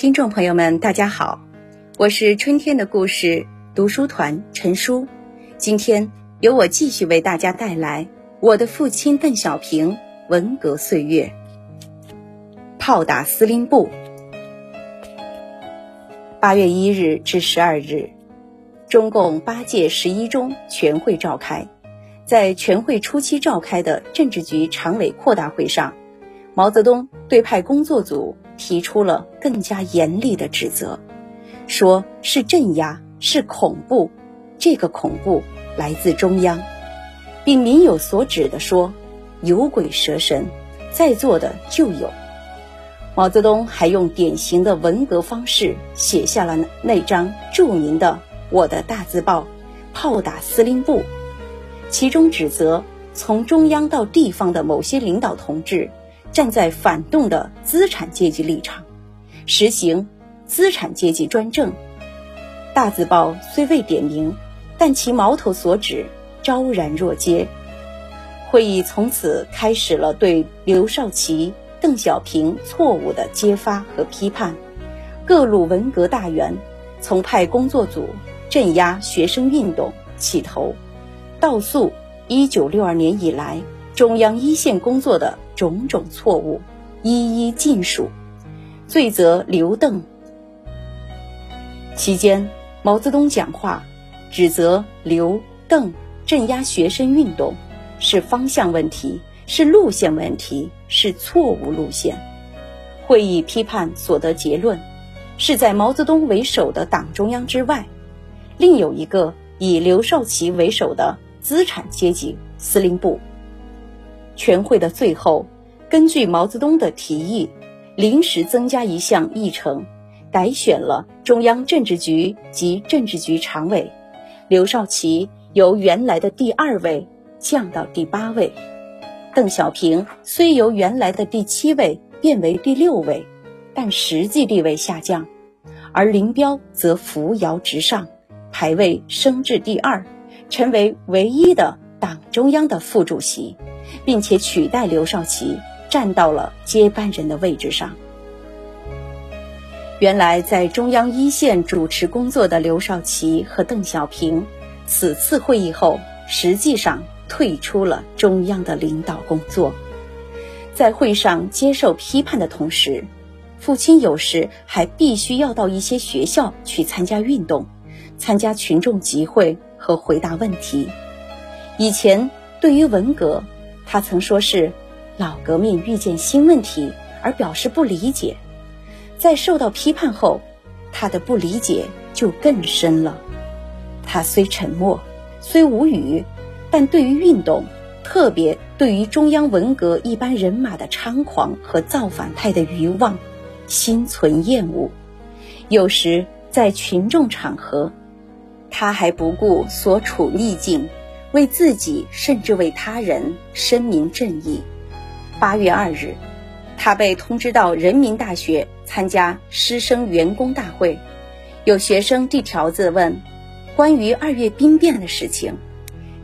听众朋友们，大家好，我是春天的故事读书团陈叔。今天由我继续为大家带来我的父亲邓小平文革岁月。炮打司令部。八月一日至十二日，中共八届十一中全会召开。在全会初期召开的政治局常委扩大会上，毛泽东对派工作组。提出了更加严厉的指责，说是镇压，是恐怖，这个恐怖来自中央，并明有所指的说，有鬼蛇神，在座的就有。毛泽东还用典型的文革方式写下了那张著名的《我的大字报》，炮打司令部，其中指责从中央到地方的某些领导同志。站在反动的资产阶级立场，实行资产阶级专政。大字报虽未点名，但其矛头所指昭然若揭。会议从此开始了对刘少奇、邓小平错误的揭发和批判。各路文革大员从派工作组镇压学生运动起头，到诉一九六二年以来中央一线工作的。种种错误，一一尽数，罪责刘邓。期间，毛泽东讲话，指责刘邓镇压学生运动是方向问题，是路线问题，是错误路线。会议批判所得结论，是在毛泽东为首的党中央之外，另有一个以刘少奇为首的资产阶级司令部。全会的最后，根据毛泽东的提议，临时增加一项议程，改选了中央政治局及政治局常委，刘少奇由原来的第二位降到第八位，邓小平虽由原来的第七位变为第六位，但实际地位下降，而林彪则扶摇直上，排位升至第二，成为唯一的党中央的副主席。并且取代刘少奇站到了接班人的位置上。原来在中央一线主持工作的刘少奇和邓小平，此次会议后实际上退出了中央的领导工作。在会上接受批判的同时，父亲有时还必须要到一些学校去参加运动，参加群众集会和回答问题。以前对于文革。他曾说是老革命遇见新问题而表示不理解，在受到批判后，他的不理解就更深了。他虽沉默，虽无语，但对于运动，特别对于中央文革一般人马的猖狂和造反派的愚妄，心存厌恶。有时在群众场合，他还不顾所处逆境。为自己，甚至为他人声明正义。八月二日，他被通知到人民大学参加师生员工大会，有学生递条子问关于二月兵变的事情。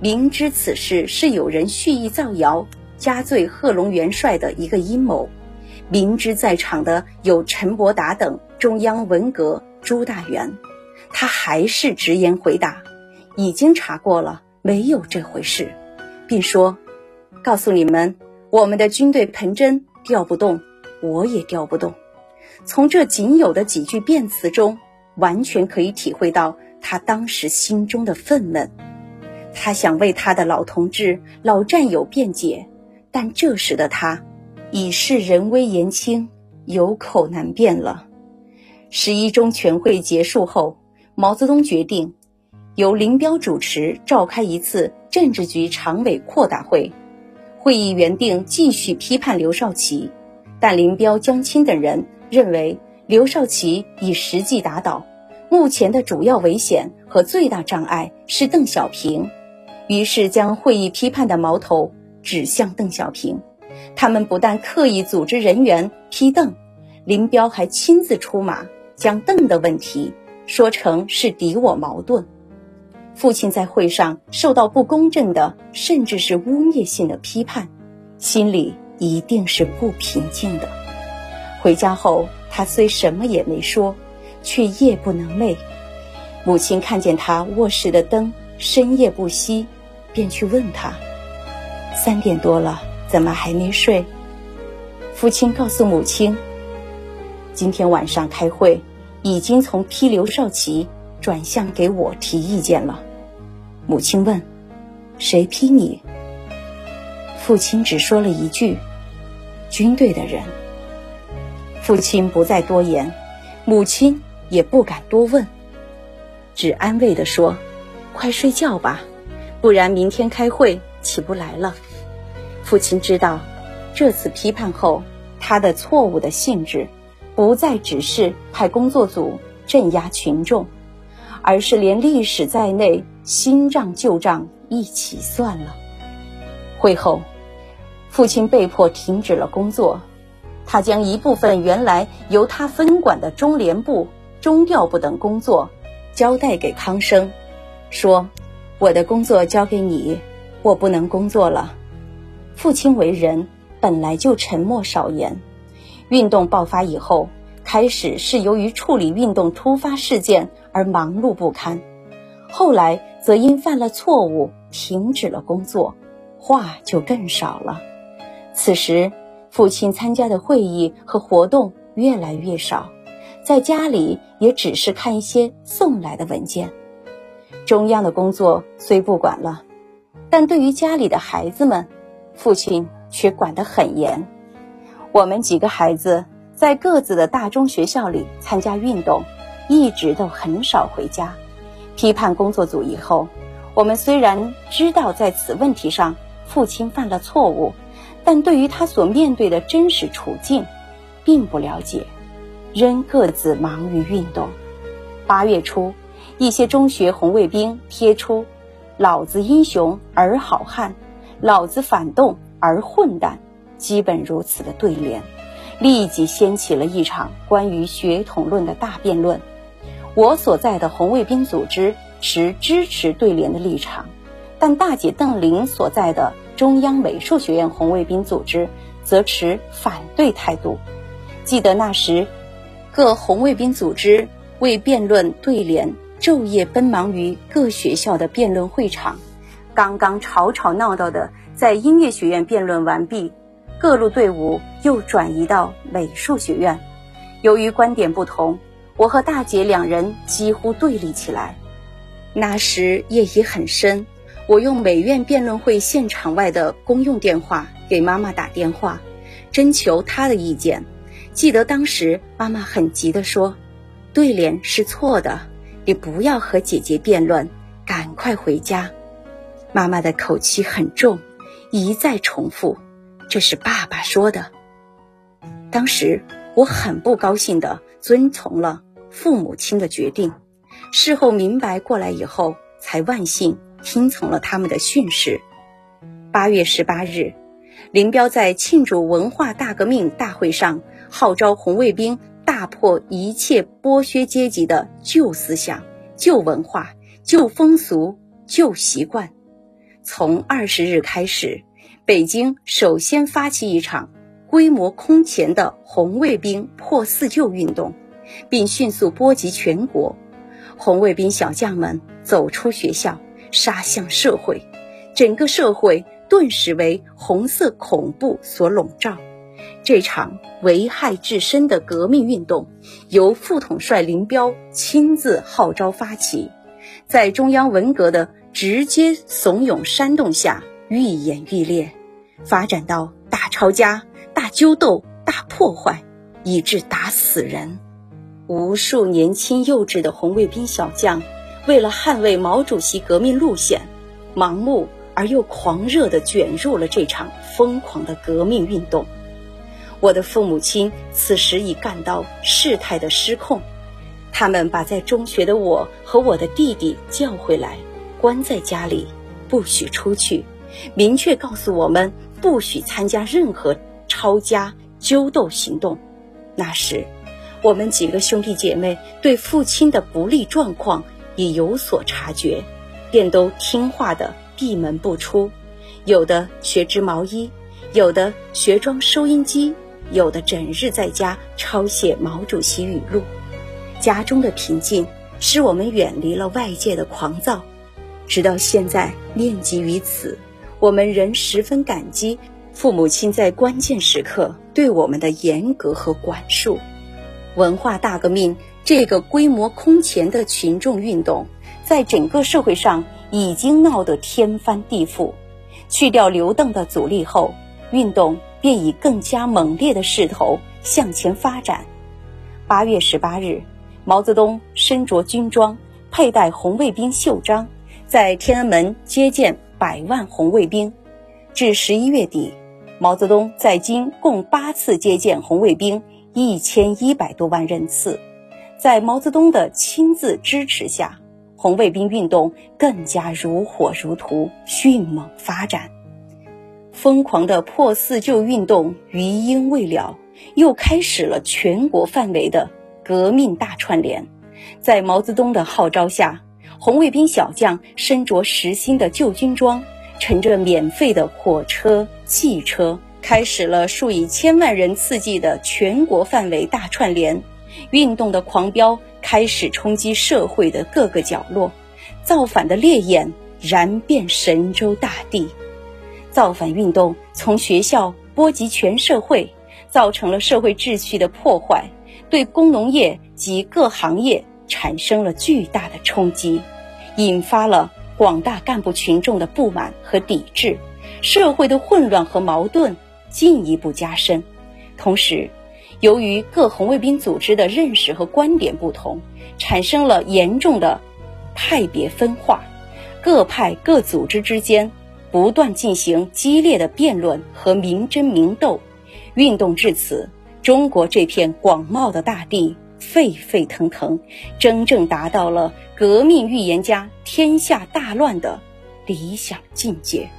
明知此事是有人蓄意造谣，加罪贺龙元帅的一个阴谋，明知在场的有陈伯达等中央文革朱大元，他还是直言回答：已经查过了。没有这回事，并说：“告诉你们，我们的军队彭真调不动，我也调不动。”从这仅有的几句辩词中，完全可以体会到他当时心中的愤懑。他想为他的老同志、老战友辩解，但这时的他已是人微言轻，有口难辩了。十一中全会结束后，毛泽东决定。由林彪主持召开一次政治局常委扩大会，会议原定继续批判刘少奇，但林彪、江青等人认为刘少奇已实际打倒，目前的主要危险和最大障碍是邓小平，于是将会议批判的矛头指向邓小平。他们不但刻意组织人员批邓，林彪还亲自出马，将邓的问题说成是敌我矛盾。父亲在会上受到不公正的，甚至是污蔑性的批判，心里一定是不平静的。回家后，他虽什么也没说，却夜不能寐。母亲看见他卧室的灯深夜不熄，便去问他：“三点多了，怎么还没睡？”父亲告诉母亲：“今天晚上开会，已经从批刘少奇转向给我提意见了。”母亲问：“谁批你？”父亲只说了一句：“军队的人。”父亲不再多言，母亲也不敢多问，只安慰地说：“快睡觉吧，不然明天开会起不来了。”父亲知道，这次批判后，他的错误的性质，不再只是派工作组镇压群众，而是连历史在内，新账旧账一起算了。会后，父亲被迫停止了工作。他将一部分原来由他分管的中联部、中调部等工作交代给康生，说：“我的工作交给你，我不能工作了。”父亲为人本来就沉默少言，运动爆发以后，开始是由于处理运动突发事件而忙碌不堪，后来则因犯了错误停止了工作，话就更少了。此时。父亲参加的会议和活动越来越少，在家里也只是看一些送来的文件。中央的工作虽不管了，但对于家里的孩子们，父亲却管得很严。我们几个孩子在各自的大中学校里参加运动，一直都很少回家。批判工作组以后，我们虽然知道在此问题上父亲犯了错误。但对于他所面对的真实处境，并不了解，仍各自忙于运动。八月初，一些中学红卫兵贴出“老子英雄儿好汉，老子反动儿混蛋”，基本如此的对联，立即掀起了一场关于血统论的大辩论。我所在的红卫兵组织持支持对联的立场，但大姐邓玲所在的。中央美术学院红卫兵组织则持反对态度。记得那时，各红卫兵组织为辩论对联，昼夜奔忙于各学校的辩论会场。刚刚吵吵闹闹的在音乐学院辩论完毕，各路队伍又转移到美术学院。由于观点不同，我和大姐两人几乎对立起来。那时夜已很深。我用美院辩论会现场外的公用电话给妈妈打电话，征求她的意见。记得当时妈妈很急地说：“对联是错的，你不要和姐姐辩论，赶快回家。”妈妈的口气很重，一再重复：“这是爸爸说的。”当时我很不高兴的遵从了父母亲的决定。事后明白过来以后，才万幸。听从了他们的训示。八月十八日，林彪在庆祝文化大革命大会上号召红卫兵大破一切剥削阶级的旧思想、旧文化、旧风俗、旧习惯。从二十日开始，北京首先发起一场规模空前的红卫兵破四旧运动，并迅速波及全国。红卫兵小将们走出学校。杀向社会，整个社会顿时为红色恐怖所笼罩。这场危害至深的革命运动，由副统帅林彪亲自号召发起，在中央文革的直接怂恿煽动下，愈演愈烈，发展到大抄家、大揪斗、大破坏，以致打死人。无数年轻幼稚的红卫兵小将。为了捍卫毛主席革命路线，盲目而又狂热地卷入了这场疯狂的革命运动。我的父母亲此时已感到事态的失控，他们把在中学的我和我的弟弟叫回来，关在家里，不许出去，明确告诉我们不许参加任何抄家揪斗行动。那时，我们几个兄弟姐妹对父亲的不利状况。已有所察觉，便都听话的闭门不出，有的学织毛衣，有的学装收音机，有的整日在家抄写毛主席语录。家中的平静使我们远离了外界的狂躁。直到现在，念及于此，我们仍十分感激父母亲在关键时刻对我们的严格和管束。文化大革命这个规模空前的群众运动，在整个社会上已经闹得天翻地覆。去掉刘邓的阻力后，运动便以更加猛烈的势头向前发展。八月十八日，毛泽东身着军装，佩戴红卫兵袖章，在天安门接见百万红卫兵。至十一月底，毛泽东在京共八次接见红卫兵。一千一百多万人次，在毛泽东的亲自支持下，红卫兵运动更加如火如荼、迅猛发展。疯狂的破四旧运动余音未了，又开始了全国范围的革命大串联。在毛泽东的号召下，红卫兵小将身着实心的旧军装，乘着免费的火车、汽车。开始了数以千万人次计的全国范围大串联运动的狂飙，开始冲击社会的各个角落，造反的烈焰燃遍神州大地，造反运动从学校波及全社会，造成了社会秩序的破坏，对工农业及各行业产生了巨大的冲击，引发了广大干部群众的不满和抵制，社会的混乱和矛盾。进一步加深，同时，由于各红卫兵组织的认识和观点不同，产生了严重的派别分化，各派各组织之间不断进行激烈的辩论和明争明斗。运动至此，中国这片广袤的大地沸沸腾腾，真正达到了革命预言家天下大乱的理想境界。